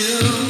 you.